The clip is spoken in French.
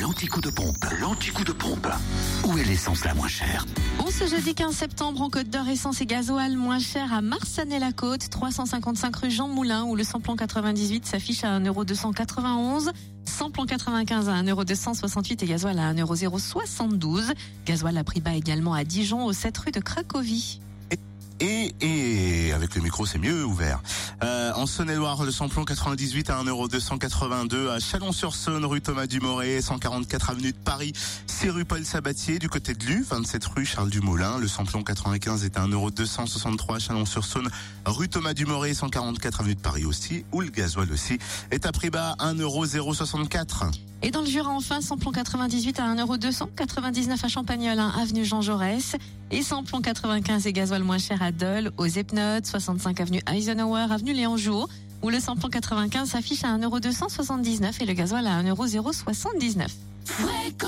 L'anticoup de pompe, l'anticoup de pompe. Où est l'essence la moins chère On ce jeudi 15 septembre en Côte d'Or, essence et gasoil moins cher à Marsanet-la-Côte, 355 rue Jean Moulin, où le samplon 98 s'affiche à 1,291€. Samplon 95 à 1,268€ et gasoil à 1,072€. Gasoil à prix bas également à Dijon, au 7 rue de Cracovie. Et, et avec le micro, c'est mieux ouvert. Euh, en Saône-et-Loire, le samplon 98 à 1,282€ à Chalon-sur-Saône, rue Thomas Dumoré, 144 avenue de Paris, 6 rue Paul Sabatier, du côté de Lu, 27 rue Charles Dumoulin. Le samplon 95 est à 1,263€ à Chalon-sur-Saône, rue Thomas Dumoré, 144 avenue de Paris aussi, où le gasoil aussi est à prix bas 1,064€. Et dans le Jura, enfin, samplon 98 à 1,299€ à Champagnol, 1 avenue Jean Jaurès. Et samplon 95 et gasoil moins cher à Dole, aux Epnotes, 65 avenue Eisenhower, avenue Léon Où le samplon 95 s'affiche à 1,279€ et le gasoil à 1,079€. Fréquence Plus